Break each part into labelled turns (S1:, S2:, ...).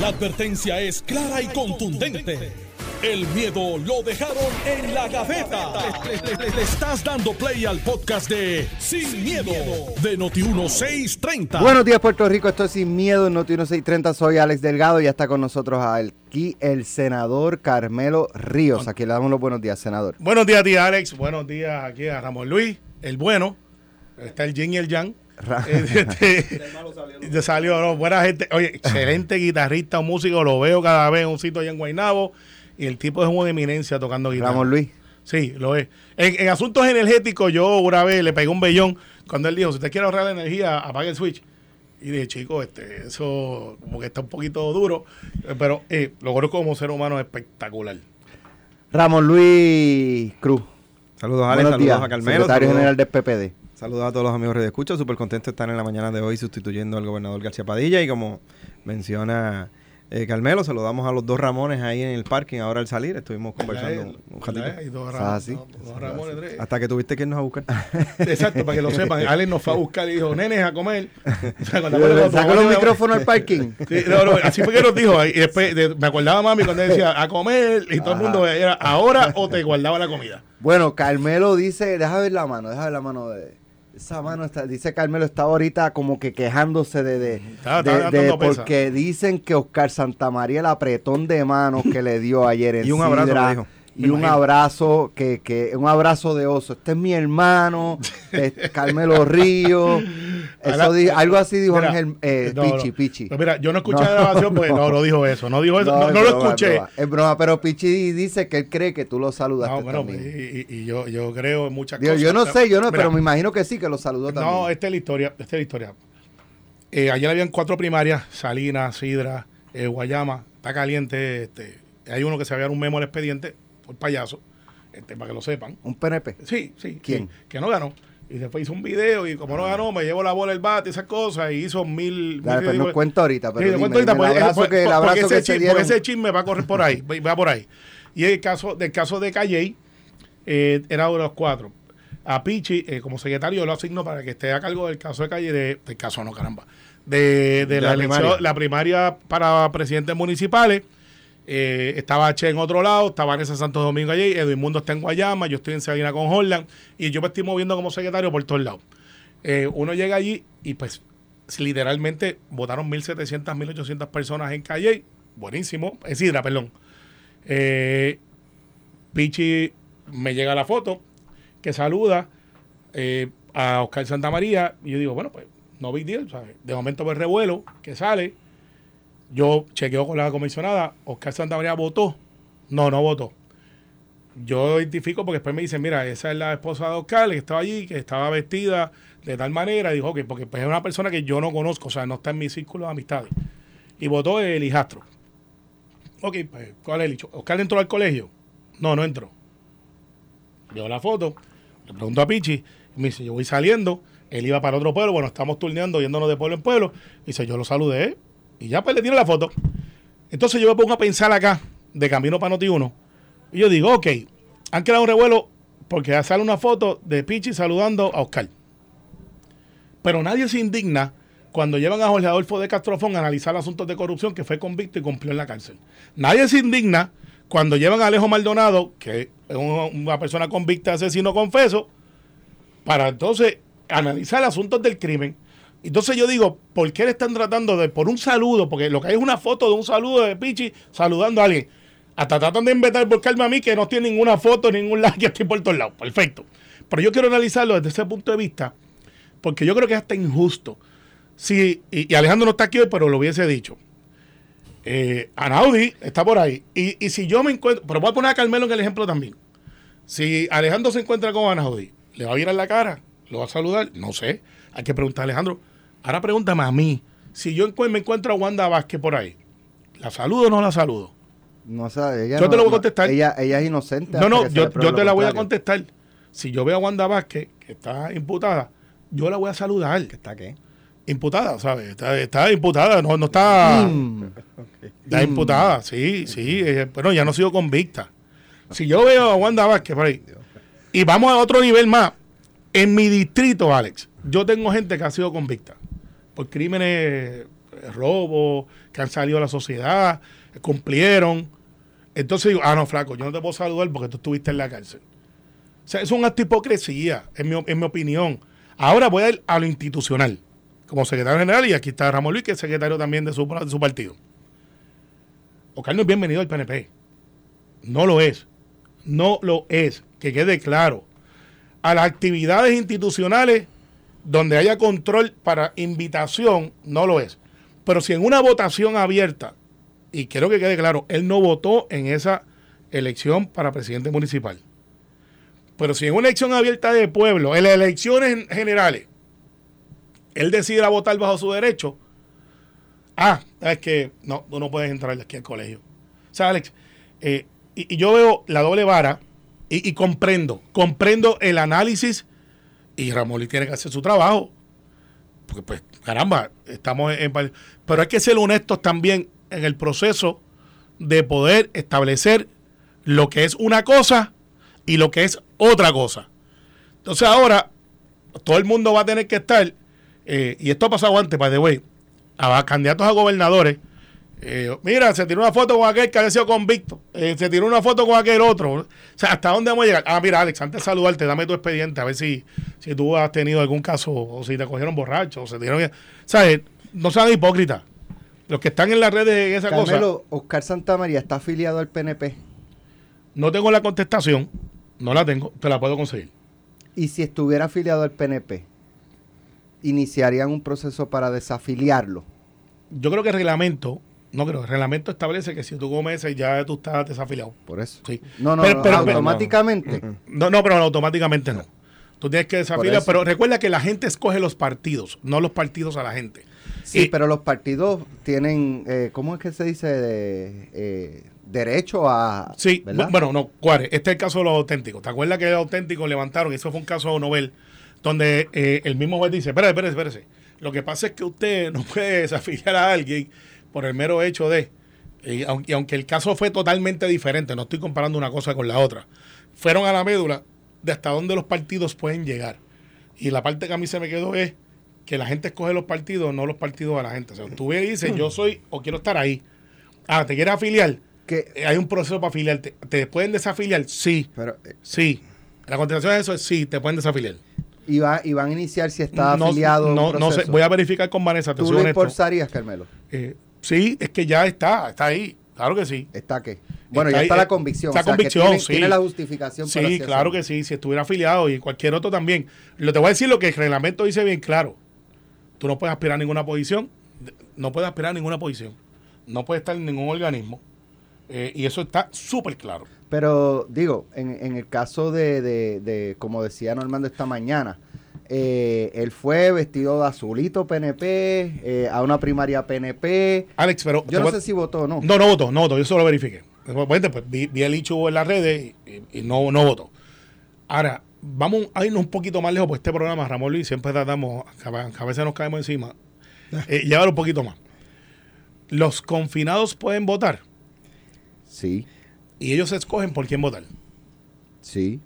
S1: La advertencia es clara y contundente. El miedo lo dejaron en la gaveta. Le, le- le- le estás dando play al podcast de Sin, miedo, de Noti1630.
S2: Buenos días, Puerto Rico. Esto es Sin Miedo, en Noti 1630. Soy Alex Delgado y ya está con nosotros aquí el senador Carmelo Ríos. Aquí le damos los buenos días, senador.
S3: Buenos días, tía Alex. Buenos días aquí a Ramón Luis, el bueno. Está el Yin y el Yang.
S2: Ra-
S3: Eh, este, ya salió, no, buena gente. Oye, excelente guitarrista, músico. Lo veo cada vez en un sitio allá en Guaynabo. Y el tipo es una eminencia tocando guitarra.
S2: Ramón Luis.
S3: Sí, lo es. En, en asuntos energéticos, yo una vez le pegué un bellón cuando él dijo: si usted quiere ahorrar energía, apague el switch. Y dije, chico, este, eso como que está un poquito duro. Pero eh, lo conozco como ser humano espectacular.
S2: Ramón Luis Cruz.
S4: Saludos, Alex.
S2: buenos
S4: saludos
S2: días,
S4: a Carmelo.
S2: secretario
S4: saludos,
S2: general del PPD.
S4: Saludos a todos los amigos de Escucha. Súper contento de estar en la mañana de hoy sustituyendo al gobernador García Padilla. Y como menciona eh, Carmelo, saludamos a los dos Ramones ahí en el parking ahora al salir. Estuvimos conversando un, un ratito.
S3: Y dos
S2: Ah,
S3: Ramón-
S2: sí.
S3: dos- dos Ramones, tres.
S4: Hasta que tuviste que irnos a buscar.
S3: Exacto, para que lo sepan. Alex nos fue a buscar y dijo, nenes, a comer. O sea, cuando
S2: Le
S3: abuelo-
S2: los micrófonos al parking.
S3: Sí, no, no, así fue que nos dijo. Y después de- me acordaba mami cuando él decía, a comer. Y todo el mundo era, ahora o te guardaba la comida.
S2: Bueno, Carmelo dice, deja ver la mano, deja ver la mano de... Esa mano está, dice Carmelo, está ahorita como que quejándose de, de,
S3: dando pesa.
S2: porque dicen que Oscar Santamaría el apretón de manos que le dio ayer en
S4: Y un abrazo,
S2: Sidra,
S4: dijo.
S2: y un
S3: imagino.
S2: abrazo que, que un abrazo de oso. Este es mi hermano, es Carmelo Río. Eso di- algo así dijo
S3: Mira,
S2: Ángel eh,
S3: no,
S2: Pichi,
S3: no.
S2: Pichi.
S3: Mira, yo no escuché la grabación porque no, no dijo eso. No dijo eso. No,
S2: es
S3: lo escuché.
S2: Es broma, es broma, pero Pichi dice que él cree que tú lo saludaste
S3: No, bueno,
S2: también.
S3: y, y- y yo, yo creo en muchas
S2: Digo,
S3: cosas.
S2: yo no sé, yo no,
S3: Mira,
S2: pero me imagino que sí, que lo saludó también.
S3: No, esta es la historia. Esta es la historia. Eh, ayer habían cuatro primarias: Salinas, Sidra, eh, Guayama. Está caliente. Este, hay uno que se había dado un memo al expediente por payaso, este, para que lo sepan.
S2: Un PNP.
S3: Sí, sí.
S2: ¿Quién?
S3: sí, que no ganó. Y después hizo un video y como no ganó, me llevo la bola, el bate, esas cosas. Y hizo mil.
S2: Dale,
S3: mil-
S2: nos cuenta ahorita, pero dime,
S3: cuento ahorita,
S2: dime, el
S3: porque-
S2: abrazo
S3: porque-
S2: que, el
S3: porque
S2: abrazo
S3: ese
S2: que
S3: chisme, porque ese chisme va a correr por ahí, va por ahí. Y el caso del caso de Calle eh, era uno de los cuatro. A Pichi, eh, como secretario, yo lo asigno para que esté a cargo del caso de Calle, de, del caso no, caramba, de, de
S4: De
S3: la,
S4: la
S3: elección,
S4: primaria.
S3: la primaria para presidentes municipales. Eh, estaba Che en otro lado, estaba Vanessa Santo Domingo allí, Edwin Mundo está en Guayama, yo estoy en Salina con Holland y yo me estoy moviendo como secretario por todos lados. Eh, uno llega allí y pues literalmente votaron 1.700, 1.800 personas en Calle. Buenísimo. En Sidra, perdón. Eh, Pichi me llega la foto que saluda eh, a Oscar Santamaría y yo digo, bueno, pues no big deal, ¿sabes? De momento me revuelo, que sale. Yo chequeo con la comisionada, Oscar Santamaría votó. No, no votó. Yo identifico porque después me dicen, mira, esa es la esposa de Oscar, que estaba allí, que estaba vestida de tal manera. Dijo, ok, porque pues, es una persona que yo no conozco, o sea, no está en mi círculo de amistades. Y votó el hijastro. Ok, pues, ¿cuál es el hecho? ¿Oscar entró al colegio? No, no entró. Veo la foto, le pregunto a Pichi, me dice, yo voy saliendo, él iba para otro pueblo, bueno, estamos turneando, yéndonos de pueblo en pueblo, dice, yo lo saludé, y ya pues le tiro la foto. Entonces yo me pongo a pensar acá, de camino para Noti 1, y yo digo, ok, han creado un revuelo porque sale una foto de Pichi saludando a Oscar. Pero nadie se indigna cuando llevan a Jorge Adolfo de Castrofón a analizar asuntos de corrupción que fue convicto y cumplió en la cárcel. Nadie se indigna cuando llevan a Alejo Maldonado, que es una, persona convicta asesino confeso, para entonces analizar asuntos del crimen. Entonces yo digo, ¿por qué le están tratando de, por un saludo, porque lo que hay es una foto de un saludo de Pichi saludando a alguien? Hasta tratan de inventar buscarme a mí que no tiene ninguna foto, ningún like, que estoy por todos lados. Perfecto. Pero yo quiero analizarlo desde ese punto de vista, porque yo creo que es hasta injusto. Sí, y, Alejandro no está aquí hoy, pero lo hubiese dicho. Eh, Anaudi está por ahí. Y, y si yo me encuentro, pero voy a poner a Carmelo en el ejemplo también. Si Alejandro se encuentra con Anaudi, ¿le va a mirar la cara? ¿Lo va a saludar? No sé. Hay que preguntar a Alejandro. Ahora pregúntame a mí. Si yo me encuentro a Wanda Vázquez por ahí, ¿la saludo o no la saludo?
S2: No, o sea, ella
S3: Yo
S2: no-
S3: te lo voy a contestar.
S2: ella, ella es inocente.
S3: No, no,
S2: que
S3: yo, te la voy a contestar. Si yo veo a Wanda Vázquez, que está imputada, yo la voy a saludar.
S4: ¿Qué está qué?
S3: Imputada, ¿sabes? Está, está imputada, no, no está.
S2: Mm.
S3: Está imputada, sí, sí. eh, bueno, ya no ha sido convicta. Si yo veo a Wanda Vázquez por ahí, y vamos a otro nivel más, en mi distrito, Alex, yo tengo gente que ha sido convicta por crímenes eh, robos que han salido a la sociedad, cumplieron. Entonces digo, ah, no, flaco, yo no te puedo saludar porque tú estuviste en la cárcel. O sea, es un acto de hipocresía, en mi, en mi opinión. Ahora voy a ir a lo institucional, como secretario general, y aquí está Ramón Luis, que es secretario también de su, de su partido. Oscar no es bienvenido al PNP. No lo es. No lo es. Que quede claro. A las actividades institucionales donde haya control para invitación, no lo es. Pero si en una votación abierta, y quiero que quede claro, él no votó en esa elección para presidente municipal. Pero si en una elección abierta de pueblo, en las elecciones generales, él decide votar bajo su derecho, ah, es que no, tú no puedes entrar aquí al colegio. O sea, Alex, eh, y, yo veo la doble vara y, comprendo, comprendo el análisis y Ramón tiene que hacer su trabajo. Porque pues, caramba, estamos en... Pero hay que ser honestos también en el proceso de poder establecer lo que es una cosa y lo que es otra cosa. Entonces ahora todo el mundo va a tener que estar, eh, y esto ha pasado antes, by the way, a candidatos a gobernadores. Eh, mira, se tiró una foto con aquel que había sido convicto. Eh, se tiró una foto con aquel otro. O sea, ¿hasta dónde vamos a llegar? Ah, mira, Alex, antes de saludarte, dame tu expediente a ver si, si tú has tenido algún caso o si te cogieron borracho o se tiraron. ¿Sabes? No sean hipócritas. Los que están en las redes en esa
S2: Carmelo, cosa. Oscar Santamaría está afiliado al PNP.
S3: No tengo la contestación. No la tengo. Te la puedo conseguir.
S2: ¿Y si estuviera afiliado al PNP? iniciarían un proceso para desafiliarlo?
S3: Yo creo que el reglamento, no creo, el reglamento establece que si tú comes ya tú estás desafiliado.
S2: Por eso.
S3: Sí.
S2: No, no, pero, automáticamente.
S3: No, no, pero automáticamente no. Tú tienes que desafiliar, pero recuerda que la gente escoge los partidos, no los partidos a la gente.
S2: Sí, pero los partidos tienen, eh, ¿cómo es que se dice? De, eh, derecho a...
S3: Sí, bueno, no, Cuare, este es el caso de los auténticos. ¿Te acuerdas que los auténticos levantaron? Eso fue un caso de Nobel donde eh, el mismo juez dice, espérate, espérate, espérate. Lo que pasa es que usted no puede desafiliar a alguien por el mero hecho de, y aunque, el caso fue totalmente diferente, no estoy comparando una cosa con la otra, fueron a la médula de hasta dónde los partidos pueden llegar. Y la parte que a mí se me quedó es que la gente escoge los partidos, no los partidos a la gente. O sea, tú ves y dices, yo soy o quiero estar ahí. Ah, ¿te quieres afiliar? Que eh, hay un proceso para afiliarte. ¿Te pueden desafiliar? Sí. Pero, eh, sí. La contestación de eso es sí, te pueden desafiliar.
S2: Y, va, y van a iniciar si está afiliado.
S3: No, no sé, voy a verificar con Vanessa.
S2: ¿Tú lo impulsarías, Carmelo?
S3: Eh, sí, es que ya está, está ahí. Claro que sí.
S2: ¿Está qué? Bueno, ya está la convicción.
S3: Está convicción, sí.
S2: Tiene la justificación
S3: Sí, claro que sí. Si estuviera afiliado y cualquier otro también. Lo te voy a decir lo que el reglamento dice bien claro. Tú no puedes aspirar a ninguna posición. No puedes aspirar a ninguna posición. No puedes estar en ningún organismo. Eh, y eso está súper claro.
S2: Pero digo, en, en el caso de, de, como decía Normando esta mañana, eh, él fue vestido de azulito PNP, eh, a una primaria PNP.
S3: Alex, pero...
S2: Yo no sé si votó o no.
S3: No, no votó, no votó, yo solo verifiqué. Después, pues, vi, el hecho en las redes y, no, no votó. Ahora, vamos a irnos un poquito más lejos, por este programa, Ramón Luis, siempre tratamos, a veces nos caemos encima, eh, llevar un poquito más. ¿Los confinados pueden votar?
S2: Sí.
S3: Y ellos escogen por quién votar.
S2: Sí.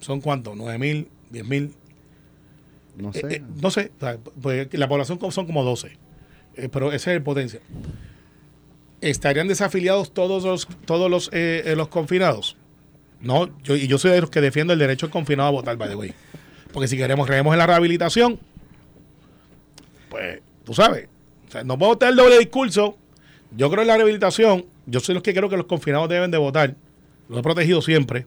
S3: ¿Son cuántos? ¿9 mil? ¿10 mil?
S2: No sé.
S3: Eh, no sé. Pues, la población son como 12. Eh, pero ese es el potencial. ¿Estarían desafiliados todos los, todos los, eh, los confinados? No, yo, y yo soy de los que defiendo el derecho del confinado a votar, by the way. Porque si queremos, creemos en la rehabilitación, pues, tú sabes, no puedo tener el doble discurso. Yo creo en la rehabilitación, yo soy los que creo que los confinados deben de votar. Lo he protegido siempre.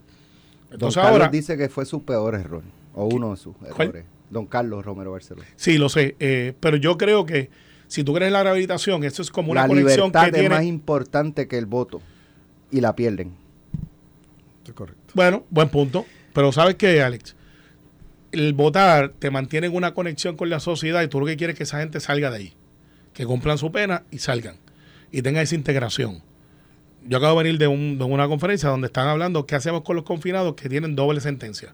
S2: Entonces Don ahora dice que fue su peor error, o uno de sus errores. Don Carlos Romero Barcelona.
S3: Sí, lo sé, eh, pero yo creo que si tú crees en la rehabilitación, eso es como una conexión
S2: que es más importante que el voto y la pierden.
S3: correcto. Bueno, buen punto. Pero ¿sabes qué, Alex? El votar te mantiene en una conexión con la sociedad y tú lo que quieres es que esa gente salga de ahí. Que cumplan su pena y salgan. Y tengan esa integración yo acabo de venir de, una conferencia donde están hablando qué hacemos con los confinados que tienen doble sentencia.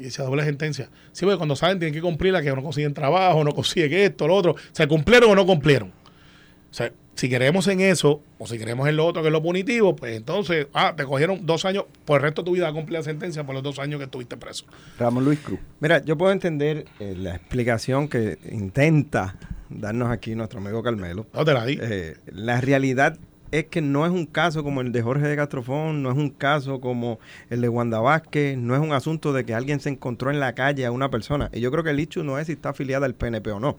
S3: Y dice doble sentencia. Sí, porque cuando salen tienen que cumplir la que no consiguen trabajo, no consiguen esto, lo otro. O sea, cumplieron o no cumplieron. O sea, si queremos en eso, o si queremos en lo otro que es lo punitivo, pues entonces, ah, te cogieron dos años, por el resto de tu vida cumplir la sentencia por los dos años que estuviste preso.
S2: Ramón Luis Cruz.
S4: Mira, yo puedo entender eh, la explicación que intenta darnos aquí nuestro amigo Carmelo.
S3: No te la di.
S4: Eh, la realidad es que no es un caso como el de Jorge de Castrofón, no es un caso como el de Wanda Vázquez, no es un asunto de que alguien se encontró en la calle a una persona. Y yo creo que el hecho no es si está afiliada al PNP o no.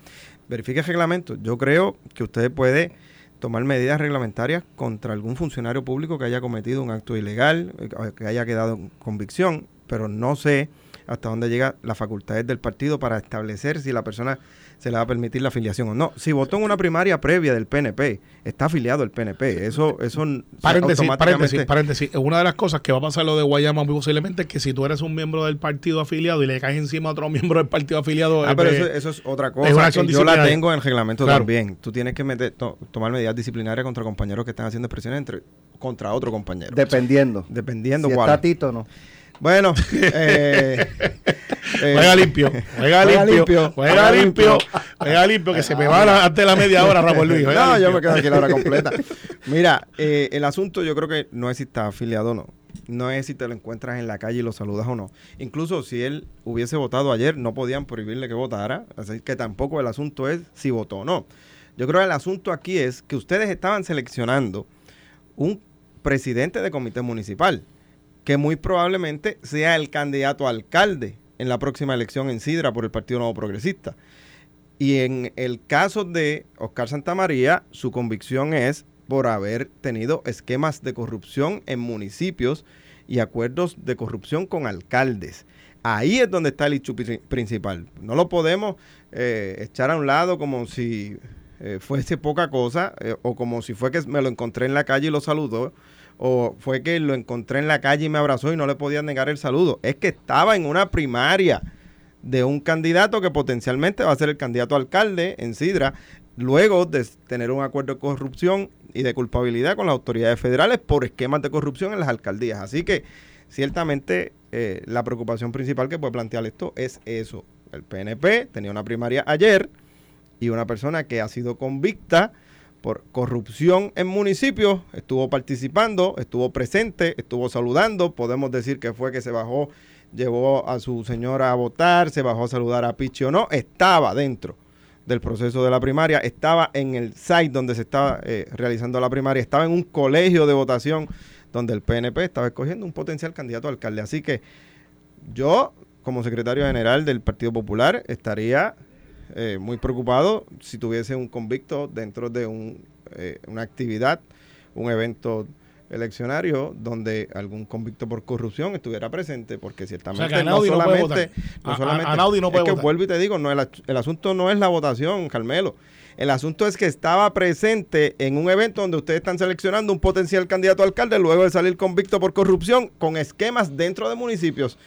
S4: Verifique el reglamento. Yo creo que usted puede tomar medidas reglamentarias contra algún funcionario público que haya cometido un acto ilegal, eh, que haya quedado en convicción, pero no sé hasta dónde llega las facultades del partido para establecer si la persona se le va a permitir la afiliación o no. Si votó en una primaria previa del PNP, está afiliado al PNP. Eso, eso
S3: paréntesis, paréntesis, paréntesis. Una de las cosas que va a pasar lo de Guayama muy posiblemente es que si tú eres un miembro del partido afiliado y le caes encima a otro miembro del partido afiliado.
S4: Ah, pero eso, es otra cosa. yo la tengo en el reglamento también. Tú tienes que meter, tomar medidas disciplinarias contra compañeros que están haciendo expresiones entre, contra otro compañero.
S2: Dependiendo.
S4: Dependiendo
S2: si
S4: cuál.
S2: Está Tito no.
S4: Bueno, eh,
S3: eh, juega limpio, juega, limpio, juega limpio, juega limpio, que se me va antes de la media hora, Ramón Luis.
S4: No, yo me quedo aquí la hora completa. Mira, eh, el asunto yo creo que no es si está afiliado o no. No es si te lo encuentras en la calle y lo saludas o no. Incluso si él hubiese votado ayer, no podían prohibirle que votara. Así que tampoco el asunto es si votó o no. Yo creo que el asunto aquí es que ustedes estaban seleccionando un presidente de comité municipal que muy probablemente sea el candidato a alcalde en la próxima elección en Sidra por el Partido Nuevo Progresista. Y en el caso de Oscar Santamaría, su convicción es por haber tenido esquemas de corrupción en municipios y acuerdos de corrupción con alcaldes. Ahí es donde está el hecho principal. No lo podemos eh, echar a un lado como si eh, fuese poca cosa eh, o como si fue que me lo encontré en la calle y lo saludó o fue que lo encontré en la calle y me abrazó y no le podía negar el saludo. Es que estaba en una primaria de un candidato que potencialmente va a ser el candidato a alcalde en Sidra, luego de tener un acuerdo de corrupción y de culpabilidad con las autoridades federales por esquemas de corrupción en las alcaldías. Así que ciertamente eh, la preocupación principal que puede plantear esto es eso. El PNP tenía una primaria ayer y una persona que ha sido convicta por corrupción en municipios, estuvo participando, estuvo presente, estuvo saludando, podemos decir que fue que se bajó, llevó a su señora a votar, se bajó a saludar a Pichi o no, estaba dentro del proceso de la primaria, estaba en el site donde se estaba eh, realizando la primaria, estaba en un colegio de votación donde el PNP estaba escogiendo un potencial candidato a alcalde. Así que yo, como secretario general del Partido Popular, estaría eh, muy preocupado si tuviese un convicto dentro de un, eh, una actividad, un evento eleccionario donde algún convicto por corrupción estuviera presente, porque ciertamente no solamente, no solamente es que vuelvo y te digo, no el, el asunto no es la votación, Carmelo. El asunto es que estaba presente en un evento donde ustedes están seleccionando un potencial candidato a alcalde luego de salir convicto por corrupción con esquemas dentro de municipios.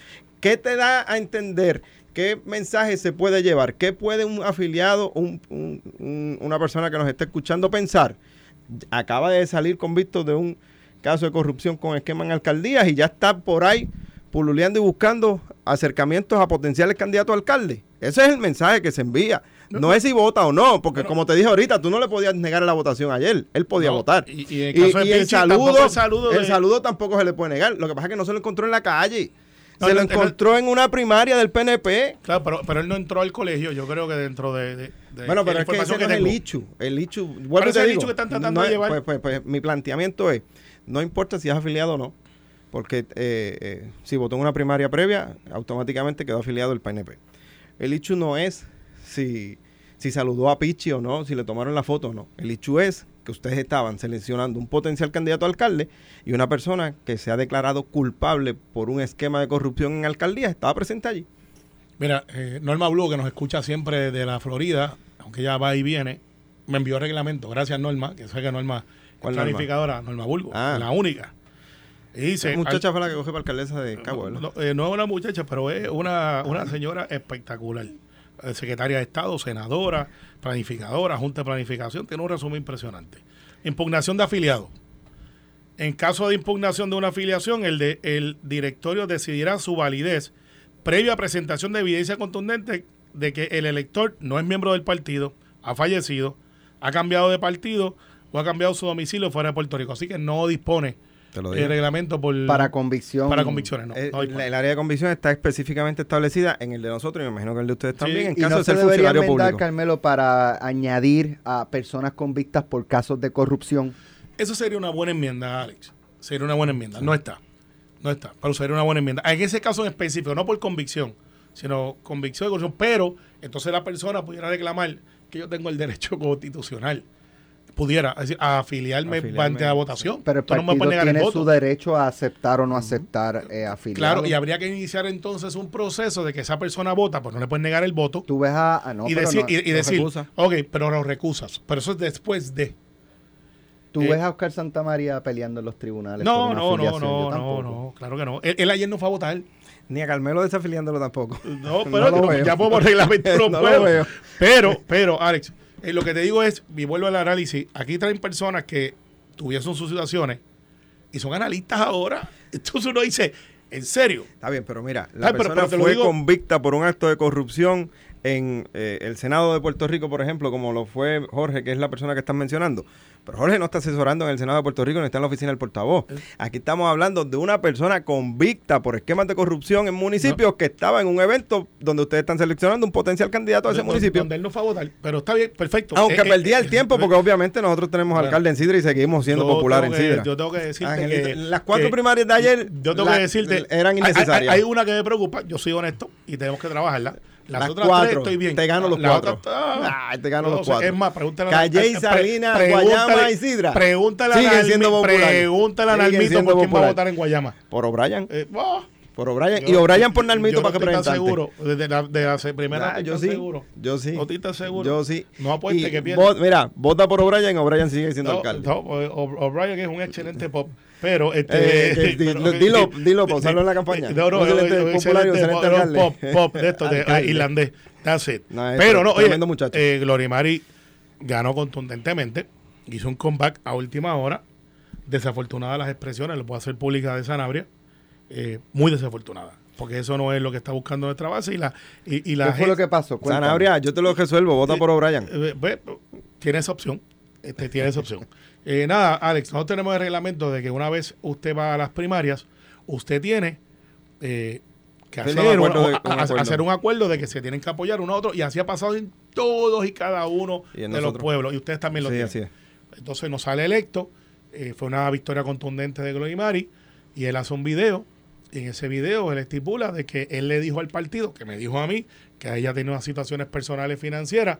S4: ¿Qué te da a entender ¿Qué mensaje se puede llevar? ¿Qué puede un afiliado, una persona que nos esté escuchando pensar? Acaba de salir convicto de un caso de corrupción con esquema en alcaldías y ya está por ahí pululeando y buscando acercamientos a potenciales candidatos a alcalde. Ese es el mensaje que se envía. No, es si vota o no, porque como te dije ahorita, tú no le podías negar la votación ayer. Él podía votar. Y, el, saludo, el saludo tampoco se le puede negar. Lo que pasa es que no se lo encontró en la calle se lo encontró en una primaria del PNP.
S3: Claro, pero, pero él no entró al colegio, yo creo que dentro de...
S4: bueno, pero es que ese no es el Ichu. El Ichu, bueno, te digo, que están tratando de llevar. Pues, pues, pues, mi planteamiento es, no importa si es afiliado o no, porque eh, eh, si votó en una primaria previa, automáticamente quedó afiliado al PNP. El Ichu no es si, si saludó a Pichi o no, si le tomaron la foto o no. El Ichu es que ustedes estaban seleccionando un potencial candidato a alcalde y una persona que se ha declarado culpable por un esquema de corrupción en alcaldía estaba presente allí.
S3: Mira, eh, Norma Blue, que nos escucha siempre de la Florida, aunque ya va y viene, me envió reglamento. Gracias, Norma, que sé que Norma es planificadora, Norma, Bulgo, ah. la única.
S4: Y dice, muchacha fue la que coge para alcaldesa de Cabo,
S3: no, eh, no, es una muchacha, pero es una, una señora espectacular. Secretaria de Estado, senadora, planificadora, Junta de Planificación, tiene un resumen impresionante. Impugnación de afiliado. En caso de impugnación de una afiliación, el, el directorio decidirá su validez previa presentación de evidencia contundente de que el elector no es miembro del partido, ha fallecido, ha cambiado de partido o ha cambiado su domicilio fuera de Puerto Rico. Así que no dispone Te lo el reglamento por...
S2: Para convicción.
S3: Para convicciones, no.
S4: Eh, el área de convicción está específicamente establecida en el de nosotros y me imagino que el de ustedes también, en caso
S2: de
S4: ser
S2: funcionario público. Carmelo, para añadir a personas convictas por casos de corrupción?
S3: Eso sería una buena enmienda, Alex. Sería una buena enmienda. No está. No está. Pero sería una buena enmienda. En ese caso en específico, no por convicción, sino convicción de corrupción. Pero entonces la persona pudiera reclamar que yo tengo el derecho constitucional pudiera decir, afiliarme, ante la votación.
S2: Pero el partido no tiene su derecho a aceptar o no aceptar eh,
S3: Claro, y habría que iniciar entonces un proceso de que esa persona vota, pues no le pueden negar el voto.
S2: Tú ves a... Ah,
S3: y decir, y, decir ok, pero lo recusas. Pero eso es después de...
S2: ¿Tú eh, ves a Oscar Santamaría peleando en los tribunales?
S3: No, no, no, no, no, no, claro que no. Él, ayer no fue a votar.
S4: Ni a Carmelo desafiliándolo tampoco.
S3: No, pero ya podemos reglamento no, puedo. Pero, pero, Alex, eh, lo que te digo es, y vuelvo al análisis, aquí traen personas que tuviesen sus situaciones y son analistas ahora. Entonces uno dice, ¿en serio?
S4: Está bien, pero mira, la persona fue convicta por un acto de corrupción en eh, el Senado de Puerto Rico, por ejemplo, como lo fue Jorge, que es la persona que están mencionando. Pero Jorge no está asesorando en el Senado de Puerto Rico, ni está en la oficina del portavoz. Aquí estamos hablando de una persona convicta por esquemas de corrupción en municipios que estaba en un evento donde ustedes están seleccionando un potencial candidato a ese municipio.
S3: Donde él no fue a votar, pero está bien, perfecto.
S4: Aunque eh, perdía el eh, tiempo, porque obviamente nosotros tenemos alcalde en Sidra y seguimos siendo popular en Sidra.
S3: Yo tengo que decirte que,
S4: las cuatro primarias de ayer
S3: yo tengo que decirte,
S4: eran innecesarias.
S3: Hay, hay, una que me preocupa, yo soy honesto y tenemos que trabajarla
S4: las, otras cuatro. Tres estoy bien. Te gano los cuatro. ah, te gano los cuatro.
S3: Es más, pregúntale
S4: a Calle, Salinas, Guayama y Sidra.
S3: Pregúntale a siendo Pregúntale a Nalmito por quién va a votar en Guayama.
S4: Por O'Brien. Eh, por O'Brien. Y O'Brien por Nalmito para que presente.
S3: seguro. De la, de la primera.
S4: yo sí. Seguro. Yo sí.
S3: ¿No estás seguro?
S4: Yo sí.
S3: No apueste que pierde.
S4: Mira, vota por O'Brien. O'Brien sigue siendo alcalde.
S3: No, O'Brien es un excelente pop. Pero, este.
S4: Eh, dilo, dilo, pausarlo en la campaña.
S3: No, no, popular Pop, pop, de esto, de irlandés. That's it. Pero no, oye, eh, Gloria Mari ganó contundentemente, hizo un comeback a última hora. Desafortunada las expresiones, lo puedo hacer pública de Sanabria. Eh, muy desafortunada. Porque eso no es lo que está buscando nuestra base. Y la, y, la
S2: ¿Qué fue lo que pasó?
S4: Sanabria, yo te lo resuelvo, vota por O'Brien.
S3: Eh, pues, tiene esa opción. Este, tiene esa opción. Eh, nada, Alex, nosotros tenemos el reglamento de que una vez usted va a las primarias, usted tiene eh, que hacer, un, hacer un acuerdo de que se tienen que apoyar uno a otro y así ha pasado en todos y cada uno de los pueblos y ustedes también lo tienen. Entonces nos sale electo, eh, fue una victoria contundente de Glorimari y él hace un video y en ese video él estipula de que él le dijo al partido, que me dijo a mí, que ella tenía unas situaciones personales financieras.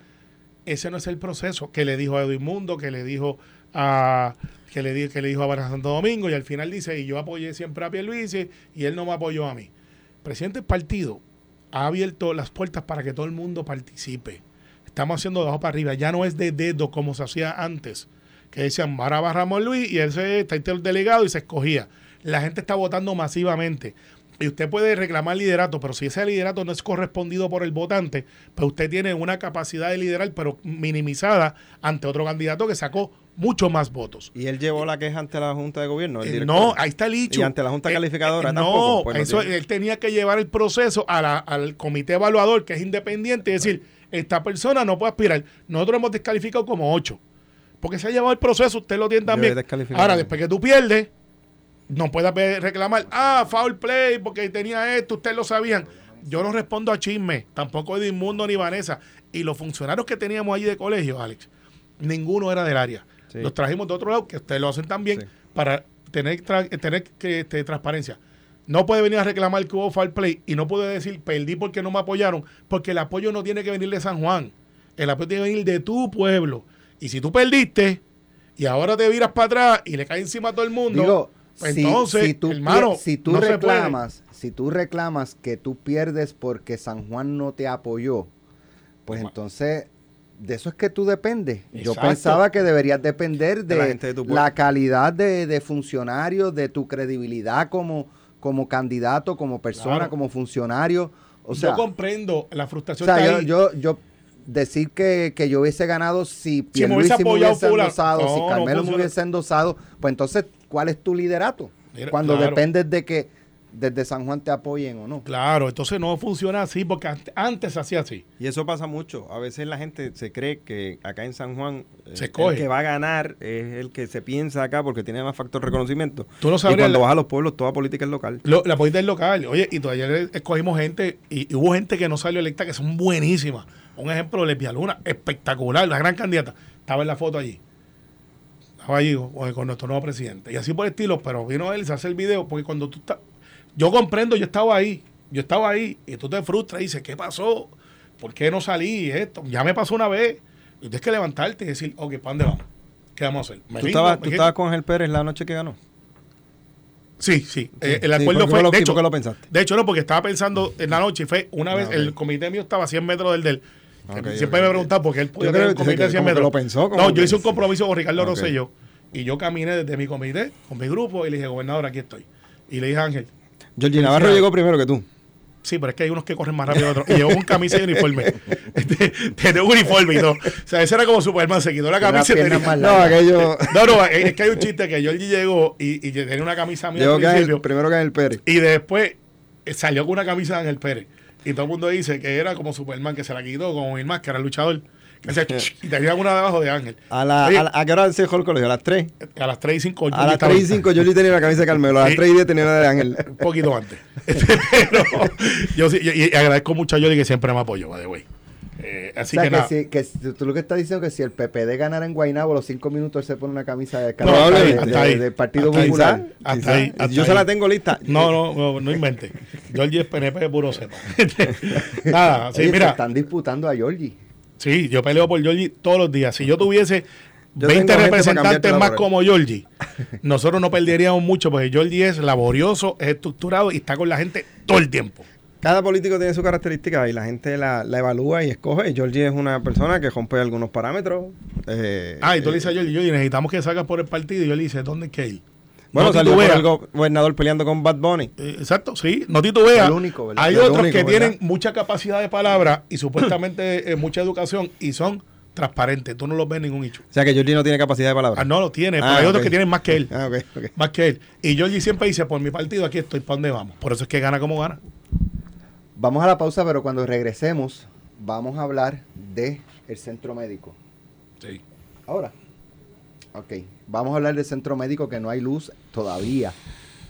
S3: Ese no es el proceso que le dijo a Edwin Mundo, que le dijo a que le, que le dijo a Barra Santo Domingo y al final dice, y yo apoyé siempre a Pierluisi y él no me apoyó a mí presidente del partido ha abierto las puertas para que todo el mundo participe. Estamos haciendo de abajo para arriba. Ya no es de dedo como se hacía antes, que decían Barra Ramón Luis y él se está el delegado y se escogía. La gente está votando masivamente. Y usted puede reclamar liderato, pero si ese liderato no es correspondido por el votante, pues usted tiene una capacidad de liderar, pero minimizada ante otro candidato que sacó mucho más votos.
S4: ¿Y él llevó la queja ante la Junta de Gobierno?
S3: Eh, no, ahí está el hecho.
S4: ¿Y ante la Junta eh, Calificadora
S3: eh,
S4: No,
S3: pues eso, él tenía que llevar el proceso al comité evaluador, que es independiente, y decir, esta persona no puede aspirar. Nosotros hemos descalificado como ocho. Porque se ha llevado el proceso, usted lo tiene también. Ahora, después que tú pierdes, no puedes reclamar, ah, foul play, porque tenía esto, ustedes lo sabían. Yo no respondo a chisme, tampoco de Inmundo ni Vanessa. Y los funcionarios que teníamos allí de colegio, Alex, ninguno era del área los trajimos de otro lado, que ustedes lo hacen también, para tener, tener este, transparencia. No puede venir a reclamar que hubo foul play y no puede decir perdí porque no me apoyaron, porque el apoyo no tiene que venir de San Juan. El apoyo tiene que venir de tu pueblo. Y si tú perdiste y ahora te viras para atrás y le cae encima a todo el mundo, entonces,
S2: si tú,
S3: hermano,
S2: si tú reclamas, si tú reclamas que tú pierdes porque San Juan no te apoyó, pues entonces de eso es que tú dependes. Yo pensaba que deberías depender de, la, calidad de, de, funcionario, de tu credibilidad como, como candidato, como persona, como funcionario. O sea,
S3: yo comprendo la frustración.
S2: O sea, yo, yo, decir que, yo hubiese ganado si si me hubiese, endosado, si Carmelo me hubiese endosado, pues entonces, ¿cuál es tu liderato? Cuando dependes de que desde San Juan te apoyen o no.
S3: Claro, entonces no funciona así porque antes se hacía así.
S4: Y eso pasa mucho. A veces la gente se cree que acá en San Juan eh,
S3: Se
S4: el que va a ganar es el que se piensa acá porque tiene más factor de reconocimiento.
S3: Tú no
S4: y
S3: sabrías
S4: cuando
S3: la-
S4: vas a los pueblos, toda política es local.
S3: Lo- la política es local. Oye, y todavía escogimos gente, y, y hubo gente que no salió electa que son buenísimas. Un ejemplo, Lesbia Luna, espectacular, la gran candidata. Estaba en la foto allí. Estaba allí con, nuestro nuevo presidente. Y así por el estilo, pero vino él y se hace el video, porque cuando tú estás. Yo comprendo, yo estaba ahí, yo estaba ahí, y tú te frustras y dices, ¿qué pasó? ¿Por qué no salí? Esto ya me pasó una vez. Y tienes que levantarte y decir, ok, ¿para dónde vamos? ¿Qué vamos a hacer? ¿Me
S4: ¿Tú, estabas,
S3: ¿Me
S4: tú estabas con Ángel Pérez la noche que ganó?
S3: Sí, sí. Eh, el acuerdo
S4: ¿por qué
S3: fue.
S4: lo-
S3: de, hecho,
S4: ¿por qué lo pensaste?
S3: de hecho, no, porque estaba pensando en la noche y fue una
S4: Ah,
S3: vez.
S4: ok.
S3: El comité mío estaba a 100 metros del del. Siempre me
S4: ok.
S3: preguntan por qué él podía
S4: Yo
S3: tener
S4: que-
S3: comité de
S4: que
S3: 100
S4: como que
S3: metros.
S4: lo pensó,
S3: no, yo hice un compromiso con Ricardo
S4: Ok.
S3: Rosselló y yo caminé desde mi comité con mi grupo y le dije, gobernador, aquí estoy. Y le dije a Ángel,
S4: Georgie Navarro llegó primero que tú.
S3: Sí, pero es que hay unos que corren más rápido que otros. Y llevó un camisa y uniforme. Este, Tenía un uniforme y todo. O sea, ese era como Superman. Se quitó la
S2: Tiene
S3: camisa y tenía...
S4: No, aquello...
S3: No, no, es que hay un chiste que Georgie llegó y, y tenía una camisa mía
S4: Llegó
S3: al principio.
S4: primero que Ángel Pérez.
S3: Y después eh, salió con una camisa de Ángel Pérez. Y todo el mundo dice que era como Superman, que se la quitó como Mil Máscara, el luchador. Que hacía y tenía una debajo de Ángel.
S4: A, la,
S3: Oye,
S4: a, la- ¿A qué hora se dejó el colegio? A las 3.
S3: a las 3 y 5
S4: A las 3 y 5 Georgie tenía la camisa de Carmelo. A las
S3: Sí.
S4: 3 y 10 tenía la de Ángel.
S3: Un poquito antes. Este, Pero yo sí, y, y agradezco mucho a Yoli que siempre me apoyó, by the way. Eh, así
S2: o sea,
S3: que,
S2: si, que tú lo que estás diciendo es que si el PPD ganara en Guaynabo, los cinco minutos él se pone una camisa de,
S3: No,
S2: de- de-
S3: ahí.
S2: del Partido
S3: Hasta
S2: Popular.
S3: ¿sabes? Hasta
S4: Quizá.
S3: ahí, hasta
S4: Yo
S3: ahí.
S4: se la tengo lista.
S3: No, no, no, no invente. Georgie es PNP de puro sepa. Nada, sí,
S2: Oye, se
S3: mira.
S2: están disputando a Georgie.
S3: Sí, yo peleo por Georgie todos los días. Si yo tuviese
S4: Yo
S3: 20
S4: tengo gente para
S3: representantes más como Georgie, nosotros no perderíamos mucho porque Georgie es laborioso, es estructurado y está con la gente todo el tiempo.
S4: Cada político tiene su característica y la gente la, la evalúa y escoge. Y Georgie es una persona que rompe algunos parámetros. eh,
S3: Ah, y tú le
S4: eh,
S3: dices a Georgie, Georgie, necesitamos que salgas por el partido. Y yo le dice, ¿dónde hay que ir?
S4: Bueno,
S3: no
S4: salió por el gobernador peleando con Bad Bunny.
S3: Eh, Exacto, sí, no titubeas.
S2: El único, ¿verdad?
S3: Hay
S4: El
S3: otros
S4: único,
S3: que
S4: ¿verdad?
S3: tienen mucha capacidad de palabra y supuestamente eh, mucha educación y son transparentes. Tú no los ves en ningún hecho.
S4: O sea que Georgie no tiene capacidad de palabra.
S3: Ah, no lo tiene, pero
S4: Ah,
S3: hay otros que tienen más que él.
S4: Ah.
S3: Más que él. Y Georgie siempre dice, por mi partido aquí estoy, ¿para dónde vamos? Por eso es que gana como gana.
S2: Vamos a la pausa, pero cuando regresemos, vamos a hablar de el centro médico.
S3: Sí.
S2: Ahora. Ok. Vamos a hablar del centro médico que no hay luz todavía.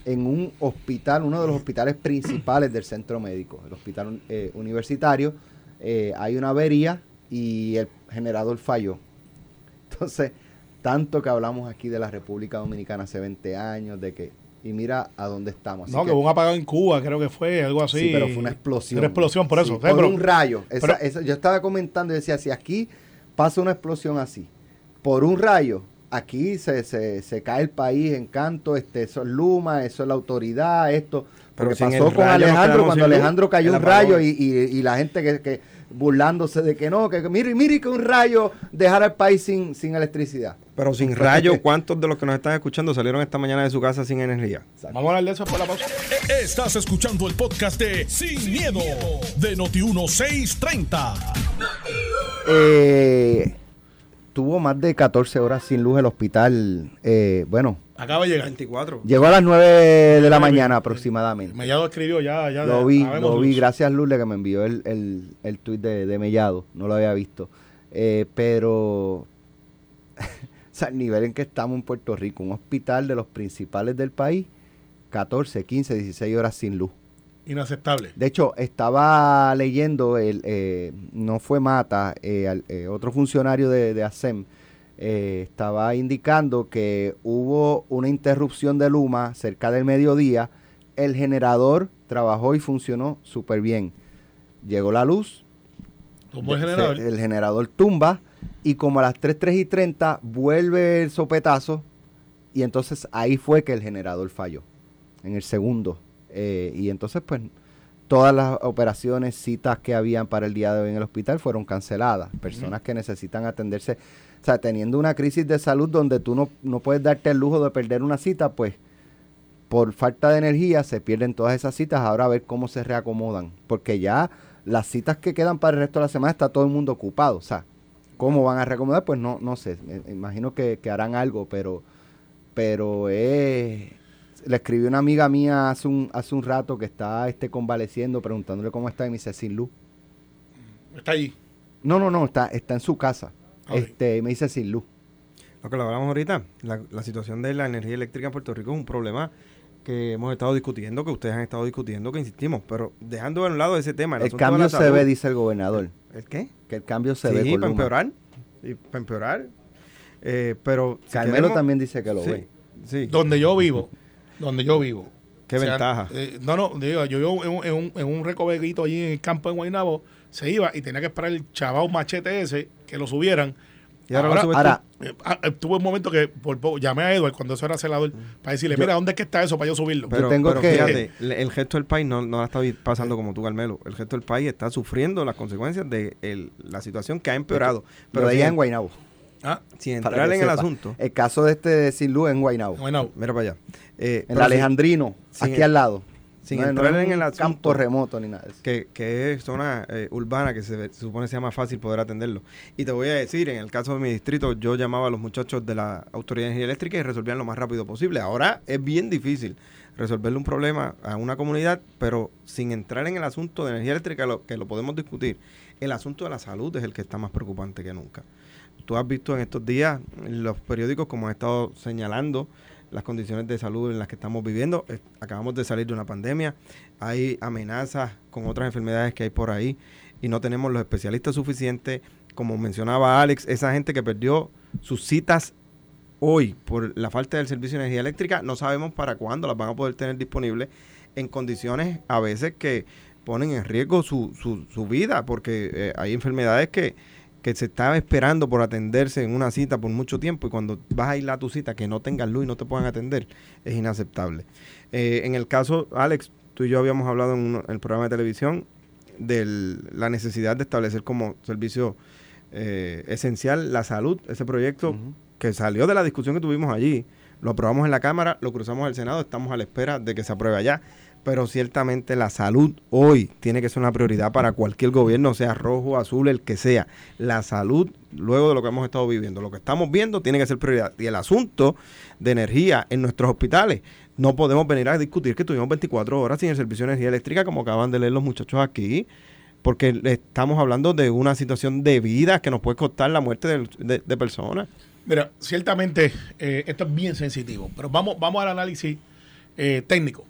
S2: En un hospital, uno de los hospitales principales del centro médico, el hospital eh, universitario, eh, hay una avería y el generador falló. Entonces, tanto que hablamos aquí de la República Dominicana hace 20 años, de que, y mira a dónde estamos. Así
S3: no, que,
S2: que-
S3: hubo un apagado en Cuba, creo que fue, algo así.
S2: Sí, pero fue una explosión.
S3: Una explosión, por
S2: Sí,
S3: eso.
S2: por
S3: pero-
S2: un rayo. Esa-
S3: pero-
S2: esa- yo estaba comentando y decía, si aquí pasa una explosión así, por un rayo, aquí se, se, se cae el país en canto, este, eso es Luma, eso es la autoridad, esto.
S4: Pero
S2: pasó con Alejandro, cuando Alejandro cayó un rayo y, y- y la gente que, que burlándose de que no, que, que mire, mire que un rayo dejara el país sin, sin electricidad.
S4: Pero sin rayo, ¿cuántos de los que nos están escuchando salieron esta mañana de su casa sin energía?
S3: Vamos a hablar de eso por la pausa.
S1: Estás escuchando el podcast de Sin, miedo, de Noti1630.
S2: Eh, tuvo más de 14 horas sin luz el hospital, eh, bueno,
S3: Acaba de llegar.
S4: 24.
S2: Llegó a las 9 de la mañana aproximadamente.
S3: Mellado escribió ya. ya
S2: Lo vi, lo vi.
S3: luz.
S2: Gracias Lule que me envió el, el, el tuit de, de Mellado. No lo había visto. Eh, pero, sea, el nivel en que estamos en Puerto Rico, un hospital de los principales del país, 14, 15, 16 horas sin luz.
S3: Inaceptable.
S2: De hecho, estaba leyendo, el, eh, no fue Mata, eh, al- eh, otro funcionario de, de ASEM, estaba indicando que hubo una interrupción de Luma cerca del mediodía. El generador trabajó y funcionó súper bien. Llegó la luz,
S3: el
S2: se-
S3: generador.
S2: el generador tumba y como a las 3, 3 y 30 vuelve el sopetazo y entonces ahí fue que el generador falló, en el segundo. Eh, y entonces pues todas las operaciones, citas que habían para el día de hoy en el hospital fueron canceladas. Personas que necesitan atenderse, o sea, teniendo una crisis de salud donde tú no, no puedes darte el lujo de perder una cita, pues por falta de energía se pierden todas esas citas. Ahora a ver cómo se reacomodan. Porque ya las citas que quedan para el resto de la semana está todo el mundo ocupado. O sea, ¿cómo van a reacomodar? Pues no, no sé. Me- imagino que, que harán algo, pero, pero es, le escribí una amiga mía hace un, hace un rato que está este, convaleciendo, preguntándole cómo está y me dice, sin luz.
S3: Está allí.
S2: No, no, no, está, está en su casa.
S3: Ok.
S2: Este, y me dice sin luz.
S4: Lo que lo hablamos ahorita, la, la situación de la energía eléctrica en Puerto Rico es un problema que hemos estado discutiendo, que ustedes han estado discutiendo, que insistimos, pero dejando de un lado ese tema.
S2: El
S4: asunto de la
S2: cambio se ve, dice el gobernador.
S4: ¿El qué?
S2: Que el cambio se ve
S4: sí, para empeorar. Y para empeorar. Eh, pero si
S2: Carmelo
S4: queremos-
S2: también dice que lo
S4: sí,
S2: ve.
S4: Sí,
S3: Donde yo vivo, donde yo vivo.
S4: qué
S3: O sea,
S4: ventaja.
S3: eh, no, no, digo, yo vivo en un, en un, en un recoveguito allí en el campo de Guaynabo, se iba y tenía que esperar el chaval machete ese que lo subieran.
S4: Y ahora lo subes tú.
S2: Ahora,
S3: Eh, ah, eh, tuve un momento que por poco llamé a Edward cuando eso era celador para decirle, mira, ¿dónde es que está eso para yo subirlo?
S4: Pero,
S2: tengo
S4: pero
S2: que-
S4: fíjate, le- el gesto del país no, no la está pasando como tú, Carmelo. El gesto del país está sufriendo las consecuencias de el- la situación que ha empeorado.
S2: Pero
S4: sin,
S2: en Guaynabo.
S3: Ah,
S4: sin entrar
S3: Eh,
S4: en el asunto,
S2: El caso de este de sin luz en Guaynabo.
S3: bueno,
S4: mira para allá. Eh,
S2: En
S4: sin-
S2: Alejandrino,
S4: sin-
S2: aquí al lado.
S4: Sin
S2: No-
S4: entrar en el asunto.
S2: campo remoto ni nada
S4: que, que es zona eh, urbana que se, se supone sea más fácil poder atenderlo. Y te voy a decir, en el caso de mi distrito, yo llamaba a los muchachos de la Autoridad de Energía Eléctrica y resolvían lo más rápido posible. Ahora es bien difícil resolverle un problema a una comunidad, pero sin entrar en el asunto de energía eléctrica, lo, que lo podemos discutir. El asunto de la salud es el que está más preocupante que nunca. Tú has visto en estos días los periódicos como han estado señalando las condiciones de salud en las que estamos viviendo. Eh, Acabamos de salir de una pandemia, hay amenazas con otras enfermedades que hay por ahí y no tenemos los especialistas suficientes. Como mencionaba Alex, esa gente que perdió sus citas hoy por la falta del servicio de energía eléctrica, no sabemos para cuándo las van a poder tener disponibles en condiciones a veces que ponen en riesgo su, su, su vida, porque eh, hay enfermedades que, que se están esperando por atenderse en una cita por mucho tiempo y cuando vas a ir a tu cita que no tengas luz y no te puedan atender, es inaceptable. Eh, en el caso, Alex, tú y yo habíamos hablado en, un- en el programa de televisión de la necesidad de establecer como servicio eh, esencial la salud, ese proyecto que salió de la discusión que tuvimos allí, lo aprobamos en la Cámara, lo cruzamos al Senado, estamos a la espera de que se apruebe allá. Pero ciertamente la salud hoy tiene que ser una prioridad para cualquier gobierno, sea rojo, azul, el que sea. La salud, luego de lo que hemos estado viviendo, lo que estamos viendo, tiene que ser prioridad. Y el asunto de energía en nuestros hospitales, no podemos venir a discutir que tuvimos 24 horas sin el servicio de energía eléctrica, como acaban de leer los muchachos aquí, porque estamos hablando de una situación de vida que nos puede costar la muerte de personas.
S3: Mira, ciertamente eh, esto es bien sensitivo, pero vamos, vamos al análisis eh, técnico.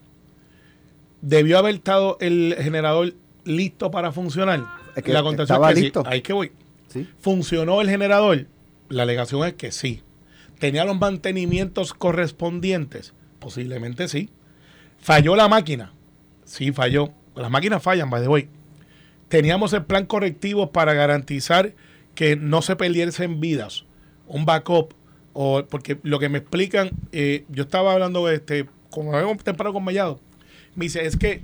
S3: ¿Debió haber estado el generador listo para funcionar?
S2: Es que
S3: la contestación
S2: estaba
S3: es que sí.
S2: listo.
S3: Ahí que voy.
S2: ¿Sí?
S3: ¿Funcionó el generador? La alegación es que sí. ¿Tenía los mantenimientos correspondientes? Posiblemente sí. ¿Falló la máquina? Sí, falló. Las máquinas fallan, by the way. ¿Teníamos el plan correctivo para garantizar que no se perdiesen vidas? Un backup. O, porque lo que me explican, eh, yo estaba hablando, este, como habíamos temprano con Mellado, me dice, es que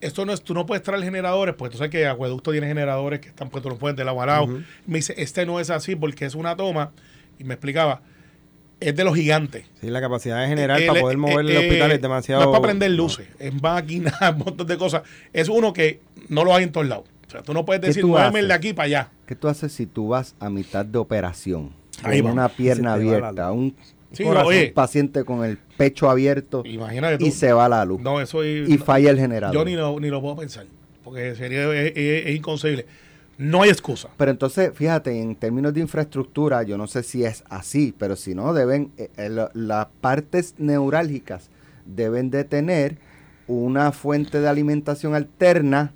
S3: esto no es, tú no puedes traer generadores, pues tú sabes que Acueducto tiene generadores que están puestos en puentes, lado a lado.
S4: Ujú.
S3: Me dice, este no es así porque es una toma. Y me explicaba, es de los gigantes.
S4: Sí, la capacidad de generar
S3: El-
S4: para poder mover el
S3: eh,
S4: hospital
S3: eh,
S4: es demasiado.
S3: No es para prender luces, es máquinas, un montón de cosas. Es uno que no lo hay en todos lados. O sea, tú no puedes
S2: ¿Qué
S3: decir, muéveme
S2: haces?
S3: de aquí para allá.
S2: ¿Qué tú haces si tú vas a mitad de operación?
S3: Ahí
S2: con
S3: va.
S2: una pierna
S4: la
S2: abierta, un
S3: Sí,
S2: corazón,
S3: no, oye.
S2: paciente con el pecho abierto
S3: Imagínate tú.
S2: y se va la luz.
S3: No, eso es-
S2: y falla el generador.
S3: Yo ni lo, ni lo puedo pensar. Porque sería, es, es- es inconcebible. No hay excusa.
S2: Pero entonces, fíjate, en términos de infraestructura, yo no sé si es así, pero si no, deben, eh, eh, las partes neurálgicas deben de tener una fuente de alimentación alterna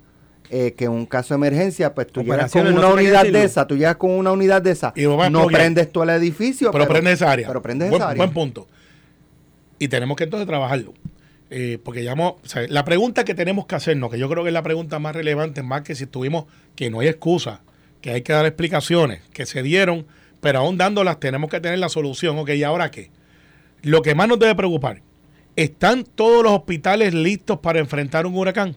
S2: eh, que en un caso de emergencia, pues tú llegas con
S4: no
S2: una unidad de esa, tú llegas con una unidad de esa,
S3: Y
S2: no prendes todo el edificio,
S3: Pero, prende esa área.
S2: Pero prendes
S3: buen,
S2: esa área.
S3: buen punto. Y tenemos que entonces trabajarlo. Eh, porque ya hemos- o sea, la pregunta que tenemos que hacernos, que yo creo que es la pregunta más relevante, más que si estuvimos, que no hay excusa, que hay que dar explicaciones, que se dieron, pero aún dándolas tenemos que tener la solución. Ok, ¿y ahora qué? Lo que más nos debe preocupar, ¿están todos los hospitales listos para enfrentar un huracán?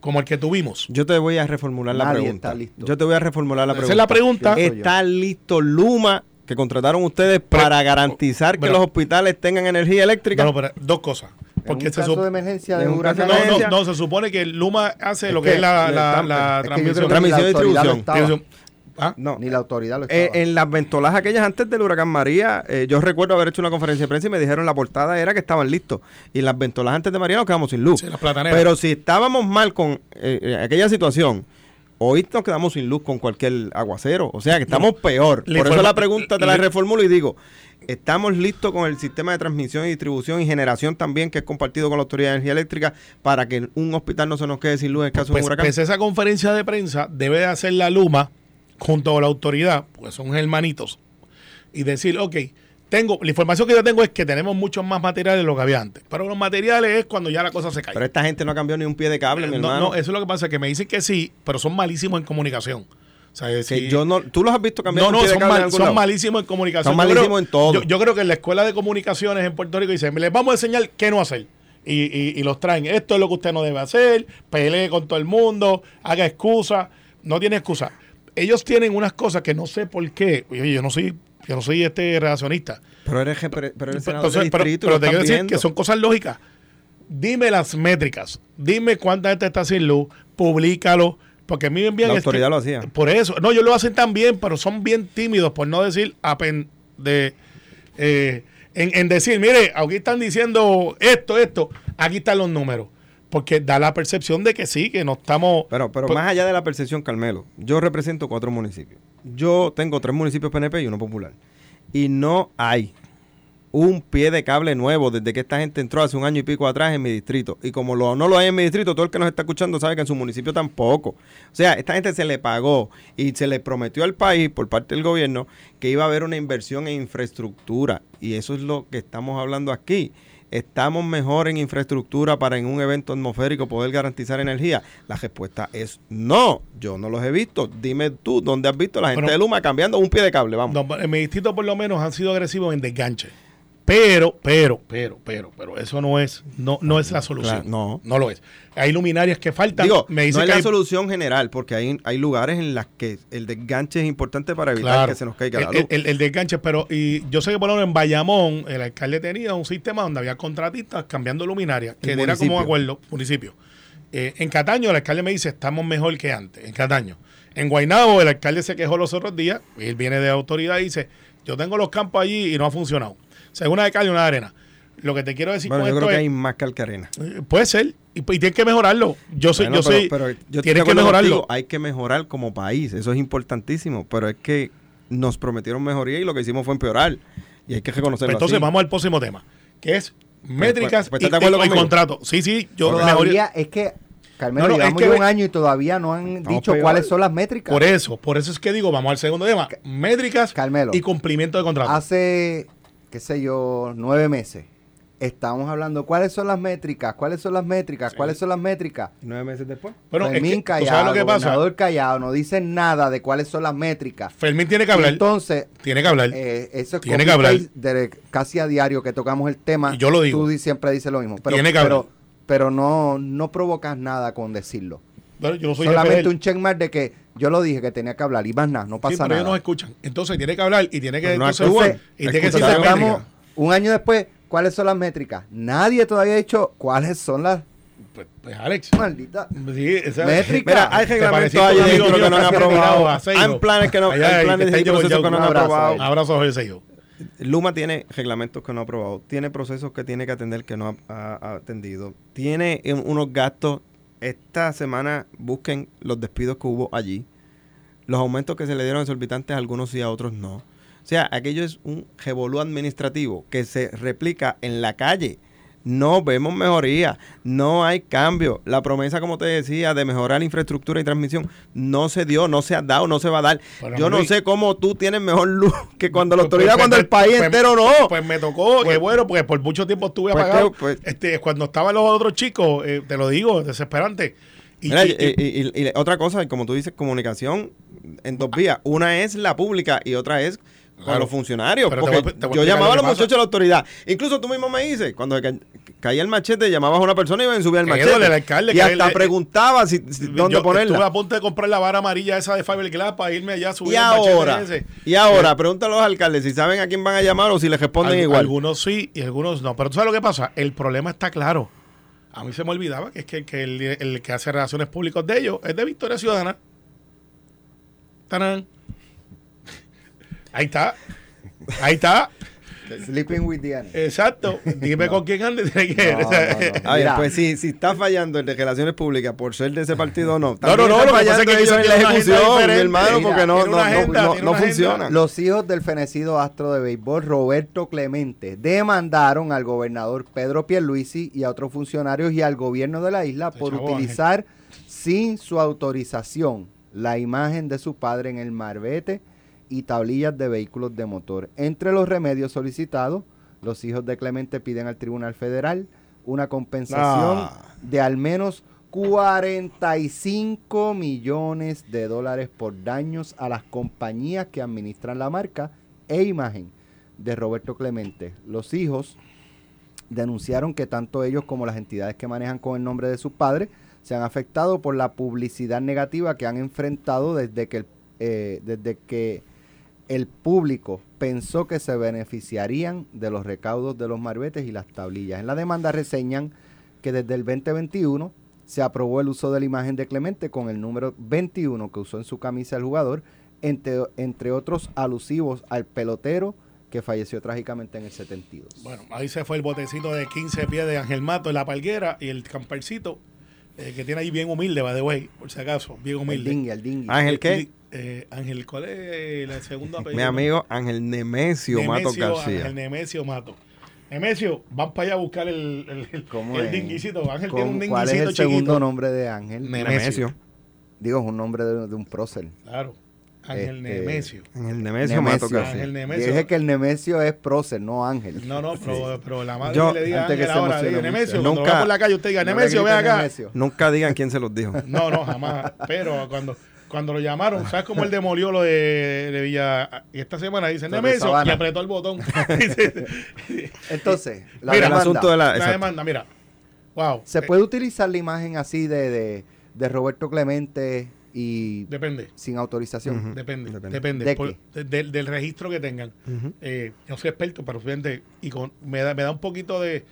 S3: Como el que tuvimos.
S4: Yo te voy a reformular la pregunta.
S2: está listo.
S4: Yo te voy a reformular la
S3: Esa
S4: pregunta.
S3: es la pregunta.
S4: ¿Está listo Luma que contrataron ustedes
S3: Pero-
S4: para garantizar que los hospitales tengan energía eléctrica?
S3: No, pero dos cosas.
S2: En
S3: Porque
S2: un
S3: se
S2: caso de emergencia de
S4: en un
S2: huracán,
S3: No, no, se supone que Luma hace
S2: Es
S3: lo que,
S2: que
S3: es la,
S2: es
S3: transmisión.
S2: que
S4: Transmisión
S2: la
S4: y
S2: autoridad lo
S4: distribución.
S2: ¿Ah? No. Ni la autoridad lo
S4: eh, en las ventolas aquellas antes del huracán María, eh, yo recuerdo haber hecho una conferencia de prensa y me dijeron la portada era que estaban listos. Y en las ventolas antes de María nos quedamos sin luz. Sí, las Pero si estábamos mal con eh, aquella situación, hoy nos quedamos sin luz con cualquier aguacero. O sea que estamos peor. Por eso la pregunta te la reformulo y digo, ¿estamos listos con el sistema de transmisión y distribución y generación también que es compartido con la Autoridad de Energía Eléctrica para que un hospital no se nos quede sin luz en caso de un pues, huracán?
S3: Pues esa conferencia de prensa debe de hacer la Luma junto a la autoridad, pues son hermanitos, y decir, ok, tengo, la información que yo tengo es que tenemos muchos más materiales de lo que había antes. Pero los materiales es cuando ya la cosa se cae.
S4: Pero esta gente no cambió ni un pie de cable, mi
S3: no, No, eso es lo que pasa, que me dicen que sí, pero son malísimos en comunicación.
S4: O sea, yo no, ¿Tú los has visto cambiar
S3: no, no, son, son malísimos en comunicación.
S4: Son malísimos en todo.
S3: Yo, creo que en la escuela de comunicaciones en Puerto Rico dicen, les vamos a enseñar qué no hacer. Y, y, los traen, esto es lo que usted no debe hacer, pelee con todo el mundo, haga excusa, no tiene excusa. Ellos tienen unas cosas que no sé por qué, yo no soy yo no soy este relacionista.
S4: Pero eres, pero, pero eres
S3: senador pero, distrito, pero, te quiero decir que son cosas lógicas. Dime las métricas. Dime cuánta gente está sin luz. Publícalo. Porque a mí me envían...
S4: La autoridad lo hacía.
S3: Por eso. No, ellos lo hacen también, pero son bien tímidos, por no decir apen, de... Eh, en, en decir, mire, aquí están diciendo esto, esto. Aquí están los números porque da la percepción de que sí, que no estamos...
S4: Pero, pero más allá de la percepción, Carmelo, yo represento cuatro municipios. Yo tengo tres municipios PNP y uno popular. Y no hay un pie de cable nuevo desde que esta gente entró hace un año y pico atrás en mi distrito. Y como lo, no lo hay en mi distrito, todo el que nos está escuchando sabe que en su municipio tampoco. O sea, esta gente se le pagó y se le prometió al país por parte del gobierno que iba a haber una inversión en infraestructura. Y eso es lo que estamos hablando aquí. ¿Estamos mejor en infraestructura para en un evento atmosférico poder garantizar energía? La respuesta es no. Yo no los he visto. Dime tú, ¿dónde has visto la gente de Luma cambiando un pie de cable? Vamos.
S3: en mi distrito por lo menos han sido agresivos en desganche. Pero, pero, pero, pero, pero, eso no es, no, no es la solución. no. No lo es. Hay luminarias que faltan.
S4: Digo, me no es la solución general, porque hay, hay lugares en las que el desganche es importante para evitar que se nos caiga
S3: la luz. El, desganche, pero y yo sé que por ejemplo en Bayamón el alcalde tenía un sistema donde había contratistas cambiando luminarias, que era como un acuerdo, municipio. Eh, en Cataño el alcalde me dice, estamos mejor que antes, en Cataño. En Guaynabo el alcalde se quejó los otros días, él viene de autoridad y dice, yo tengo los campos allí y no ha funcionado. O sea, una de cal y una de arena. Lo que te quiero decir
S4: bueno, yo creo que hay más cal que arena.
S3: Eh, puede ser. Y, y tienes que mejorarlo. Yo soy, yo soy.
S4: Pero, yo tienes que mejorarlo. hay que mejorar como país. Eso es importantísimo. Pero es que nos prometieron mejoría y lo que hicimos fue empeorar. Y hay que reconocerlo.
S3: Entonces vamos al próximo tema, que es pues, métricas pues, pues, y, contrato. Sí, sí,
S2: yo todavía es que Carmelo, no, llevamos un año y todavía no han dicho cuáles son las métricas.
S3: Por eso, por eso es que digo, vamos al segundo tema, métricas y cumplimiento de contrato.
S2: Hace qué sé yo, nueve meses. Estamos hablando, ¿cuáles son las métricas? ¿Cuáles son las métricas? ¿Cuáles son las métricas?
S4: Nueve meses después.
S2: Bueno, Fermín es Callado, lo que pasa? Callado, no dicen nada de cuáles son las métricas.
S3: Fermín tiene que hablar.
S2: entonces,
S3: tiene que hablar.
S2: Eh, eso es tiene que hablar. De, casi a diario que tocamos el tema.
S3: Y yo lo digo.
S2: Tú siempre dices lo mismo. Pero,
S3: tiene que
S2: pero, pero no, no provocas nada con decirlo. Yo no soy Solamente un checkmark de que yo lo dije que tenía que hablar y más nada, no pasa sí, pero nada.
S3: ellos no escuchan. Entonces tiene que hablar y tiene que.
S2: No entonces, y tiene que decir un año después, ¿cuáles son las métricas? Nadie todavía ha dicho cuáles son las
S3: pues, pues, Alex.
S2: Maldita.
S3: Sí, esa,
S4: métrica. Mira, hay reglamentos ahí dentro que no han aprobado. Hay planes que no, hay planes y procesos que no han aprobado.
S3: Abrazo, José
S4: Luma tiene reglamentos que no ha aprobado, tiene procesos que tiene que atender que no ha, atendido, tiene unos gastos. Esta semana busquen los despidos que hubo allí, los aumentos que se le dieron exorbitantes a algunos y a otros no. O sea, aquello es un revolú administrativo que se replica en la calle. No vemos mejoría, no hay cambio. La promesa, como te decía, de mejorar la infraestructura y transmisión no se dio, no se ha dado, no se va a dar. Yo no sé cómo tú tienes mejor luz que cuando la pues, autoridad, pues, cuando el país pues, entero no.
S3: Pues me tocó, que bueno, porque por mucho tiempo estuve apagado. este, cuando estaban los otros chicos, eh, te lo digo, desesperante.
S4: Y, y, otra cosa, como tú dices, comunicación en dos vías. Una es la pública y otra es a los funcionarios. porque yo llamaba a los muchachos de la autoridad. Incluso tú mismo me dices, cuando caía el machete, llamabas a una persona y iban a subir al machete. y hasta preguntaba si, dónde ponerla.
S3: Estuve a punto de comprar la vara amarilla esa de Fiberglass para irme allá a subir
S4: y ahora, Y ahora, pregúntale a los alcaldes si saben a quién van a llamar o si les responden igual.
S3: Algunos sí y algunos no. Pero tú sabes lo que pasa, el problema está claro. A mí se me olvidaba que es que, que el, el, que hace relaciones públicas de ellos es de Victoria Ciudadana. Ahí está. Ahí está.
S2: Sleeping with the
S3: Exacto. Dime con quién ande.
S4: A ver, pues si, si está fallando el de relaciones públicas por ser de ese partido o no.
S3: No, no, no.
S4: Lo que pasa es que
S3: ellos
S4: en la ejecución, mi hermano, porque no, no,
S3: agenda,
S4: no, no funciona.
S2: Los hijos del fenecido astro de béisbol Roberto Clemente demandaron al gobernador Pedro Pierluisi y a otros funcionarios y al gobierno de la isla por utilizar sin su autorización la imagen de su padre en el marbete y tablillas de vehículos de motor. Entre los remedios solicitados, los hijos de Clemente piden al Tribunal Federal una compensación
S4: Ah.
S2: de al menos 45 millones de dólares por daños a las compañías que administran la marca e imagen de Roberto Clemente. Los hijos denunciaron que tanto ellos como las entidades que manejan con el nombre de sus padres se han afectado por la publicidad negativa que han enfrentado desde que el, eh, desde que el público pensó que se beneficiarían de los recaudos de los marbetes y las tablillas. En la demanda reseñan que desde el 2021 se aprobó el uso de la imagen de Clemente con el número 21 que usó en su camisa el jugador, entre, entre otros alusivos al pelotero que falleció trágicamente en el 72.
S3: Bueno, ahí se fue el botecito de 15 pies de Ángel Mato en la palguera y el campercito eh, que tiene ahí bien humilde, by the way, por si acaso, bien
S2: el
S3: humilde.
S2: dinghy, el dinghy.
S4: Ángel, ¿qué?
S3: Eh, Ángel, ¿cuál es el segundo apellido?
S4: Mi amigo Ángel Nemesio, Matos García.
S3: Ángel Nemesio Mato. Nemesio, van para allá a buscar el, el, el,
S2: ¿Cómo
S3: el
S2: es?
S3: dinguicito. Ángel
S2: ¿Cómo-
S3: tiene un
S2: ¿Cuál es el
S3: chiquito.
S2: segundo nombre de Ángel?
S3: Ne-
S4: Nemesio.
S2: Digo, es un nombre de, de un prócer.
S3: Claro. Ángel
S2: Este,
S3: Nemesio.
S4: Ángel Nemesio,
S2: Nemesio.
S4: Matos García.
S3: Ángel Nemesio.
S2: Dije que el Nemesio es prócer, no Ángel.
S3: No, no, pero, pero la madre
S4: Yo-
S3: le diga a
S2: antes que
S3: Ángel
S2: se
S3: ahora, diga. Nemesio, cuando
S4: Nunca-
S3: va por la calle usted diga,
S2: No
S3: Nemesio, ve
S2: griten
S3: acá.
S2: Nemesio.
S4: Nunca digan quién se los dijo.
S3: No, no, jamás. Pero cuando, cuando lo llamaron, ¿sabes cómo él demolió lo de, de Villa? Y esta semana dice
S2: Torre
S3: Nemesio y apretó el botón.
S2: Entonces, la
S3: Mira,
S4: el asunto de la.
S3: la demanda, mira. Wow.
S2: ¿Se
S3: Eh,
S2: puede utilizar la imagen así de, de, de Roberto Clemente y
S3: Depende.
S2: sin autorización?
S3: Depende,
S4: Depende.
S3: depende,
S2: ¿De
S3: por-
S2: qué?
S3: de- del- registro que tengan.
S4: Ujú.
S3: Eh, yo soy experto, pero fíjate, y con, me, da, me da un poquito de,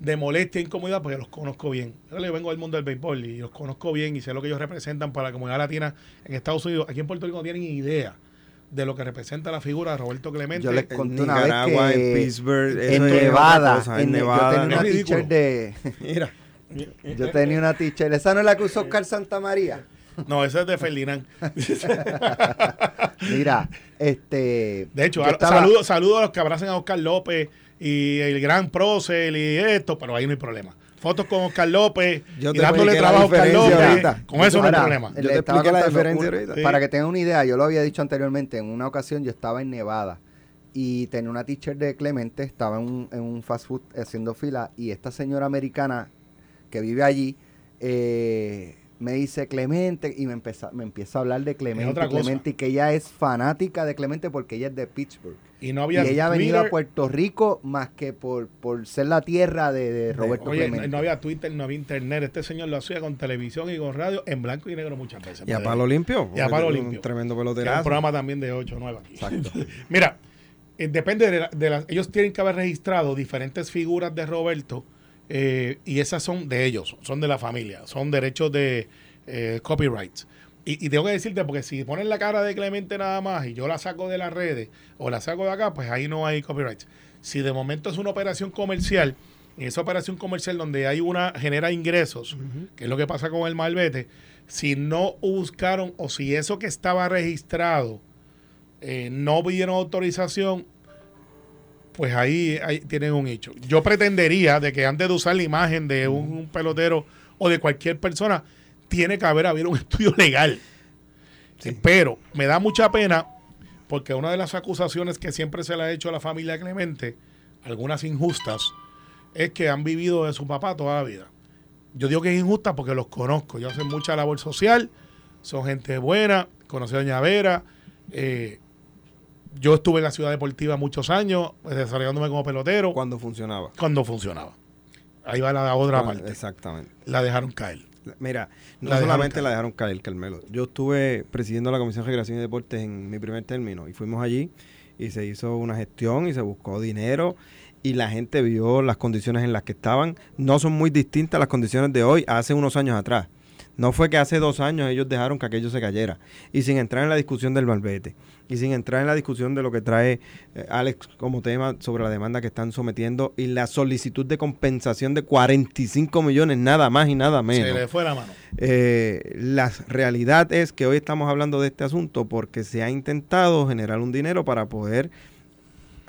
S3: de molestia e incomodidad porque los conozco bien. Yo le vengo del mundo del béisbol y los conozco bien y sé lo que ellos representan para la comunidad latina en Estados Unidos. Aquí en Puerto Rico no tienen idea de lo que representa la figura de Roberto Clemente.
S2: Yo les
S4: En
S2: conté una
S4: Nicaragua,
S2: vez que
S4: en Pittsburgh,
S2: en Nevada,
S4: cosa, en
S2: en-
S4: Nevada.
S2: yo tenía una
S3: Es
S2: teacher de
S4: Mira.
S2: yo tenía una teacher, esa no es la que usó Oscar Santa María.
S3: No, ese es de Ferdinand.
S2: Mira, este
S3: De hecho,
S2: estaba-
S3: saludo, saludo a los que abracen a Oscar López y el gran Procel y esto, pero ahí no hay problema. Fotos con Oscar López
S4: Yo
S3: y dándole trabajo a Oscar López.
S4: ahorita.
S3: Con eso no hay problema.
S2: le
S4: Yo te
S2: estaba
S4: expliqué la
S2: contando
S4: diferencia
S2: un-
S4: ahorita.
S2: Para que tengan una idea, yo lo había dicho anteriormente, en una ocasión yo estaba en Nevada y tenía una teacher de Clemente, estaba en un, en un fast food haciendo fila y esta señora americana que vive allí eh, me dice Clemente y me empieza, me empieza a hablar de Clemente,
S3: otra cosa.
S2: Clemente y que ella es fanática de Clemente porque ella es de Pittsburgh.
S3: Y no
S2: Y
S3: había
S2: ella ha venido a Puerto Rico más que por, por ser la tierra de, de Roberto
S3: Oye,
S2: Clemente.
S3: no había Twitter, no había internet. Este señor lo hacía con televisión y con radio en blanco y negro muchas veces.
S4: Y a palo limpio.
S3: Y a palo
S4: es
S3: limpio.
S4: Un tremendo
S3: era un
S4: peloterazo.
S3: programa también de 8 o 9 aquí.
S2: Exacto.
S3: Mira, eh, depende de, la- de las... Ellos tienen que haber registrado diferentes figuras de Roberto eh, y esas son de ellos, son de la familia, son derechos de eh, copyrights. Y, y tengo que decirte, porque si ponen la cara de Clemente nada más y yo la saco de las redes o la saco de acá, pues ahí no hay copyrights. Si de momento es una operación comercial, en esa operación comercial donde hay una, genera ingresos, que es lo que pasa con el malvete, si no buscaron o si eso que estaba registrado eh, no pidieron autorización, pues ahí, ahí tienen un hecho. Yo pretendería de que antes de usar la imagen de un, un pelotero o de cualquier persona, tiene que haber habido un estudio legal. Pero me da mucha pena porque una de las acusaciones que siempre se le ha hecho a la familia Clemente, algunas injustas, es que han vivido de su papá toda la vida. Yo digo que es injusta porque los conozco. Yo hacen mucha labor social, son gente buena, conocí a Doña Vera. eh, yo estuve en la ciudad deportiva muchos años, pues, desarrollándome como pelotero,
S4: Cuando funcionaba.
S3: cuando funcionaba. Ahí va la otra parte.
S4: Exactamente.
S3: La dejaron caer.
S4: Mira, no
S3: La
S4: solamente la dejaron caer, Carmelo. Yo estuve presidiendo la Comisión de Recreación y Deportes en mi primer término y fuimos allí y se hizo una gestión y se buscó dinero y la gente vio las condiciones en las que estaban. No son muy distintas las condiciones de hoy a hace unos años atrás. No fue que hace dos años ellos dejaron que aquello se cayera. Y sin entrar en la discusión del malvete. Y sin entrar en la discusión de lo que trae eh, Alex como tema sobre la demanda que están sometiendo y la solicitud de compensación de 45 millones, nada más y nada menos.
S3: Se le fue la mano.
S4: Eh, la realidad es que hoy estamos hablando de este asunto porque se ha intentado generar un dinero para poder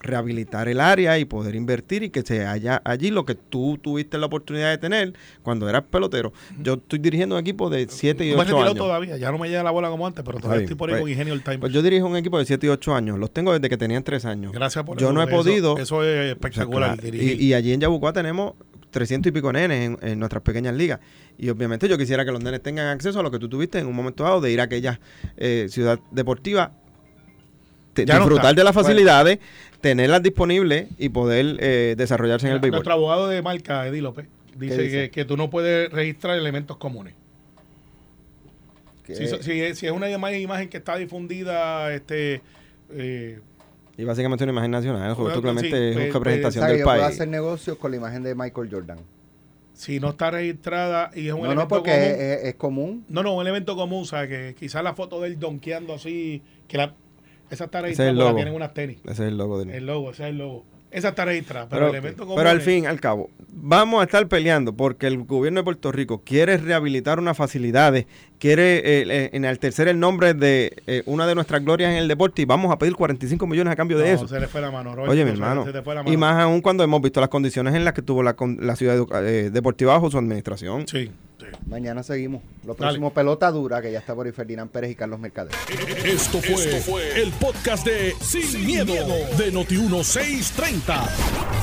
S4: rehabilitar el área y poder invertir y que se haya allí lo que tú tuviste la oportunidad de tener cuando eras pelotero. Yo estoy dirigiendo un equipo de 7 y 8 años.
S3: todavía, ya no me llega la bola como antes, pero todavía estoy por ahí pues, con Ingenio el Time.
S4: Pues yo dirijo un equipo de 7 y 8 años, los tengo desde que tenían 3 años.
S3: Gracias por
S4: yo
S3: eso.
S4: no he podido.
S3: Eso es espectacular.
S4: y, allí en Yabucoa tenemos 300 y pico nenes en, nuestras pequeñas ligas. Y obviamente yo quisiera que los nenes tengan acceso a lo que tú tuviste en un momento dado de ir a aquella eh, ciudad deportiva disfrutar de las facilidades, tenerlas disponibles y poder eh, desarrollarse en el béisbol.
S3: Nuestro abogado de marca, Eddie López, dice, Que, tú no puedes registrar elementos comunes. Si, es una imagen que está difundida, este... Eh,
S4: y básicamente una imagen nacional, Roberto Clemente es una pues, representación
S2: pues,
S4: del yo país.
S2: Puedo hacer negocios con la imagen de Michael Jordan.
S3: Si no está registrada y es un
S2: no, elemento no, porque común. Es, común.
S3: No, no, un elemento común, o sea, que quizás la foto de él donkeando así, que la, esa está registrada tienen unas tenis.
S4: Ese es el logo de
S3: El logo, ese es el logo. Esa está registrada, pero, el evento
S4: Pero al fin, al cabo, vamos a estar peleando porque el gobierno de Puerto Rico quiere rehabilitar unas facilidades, quiere eh, eh, enaltecer el nombre de eh, una de nuestras glorias en el deporte y vamos a pedir 45 millones a cambio de eso.
S3: se le fue la mano,
S4: Oye, mi hermano. Y más aún cuando hemos visto las condiciones en las que tuvo la, la ciudad deportiva bajo su administración.
S3: Sí.
S2: Mañana seguimos. Lo próximo, pelota dura, que ya está por ahí Ferdinand Pérez y Carlos Mercader.
S1: Esto fue, el podcast de Sin, miedo, de Noti1630.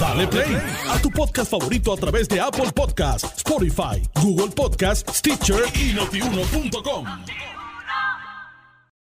S1: Dale play a tu podcast favorito a través de Apple Podcasts, Spotify, Google Podcasts, Stitcher y notiuno.com. Ticketmaster.com.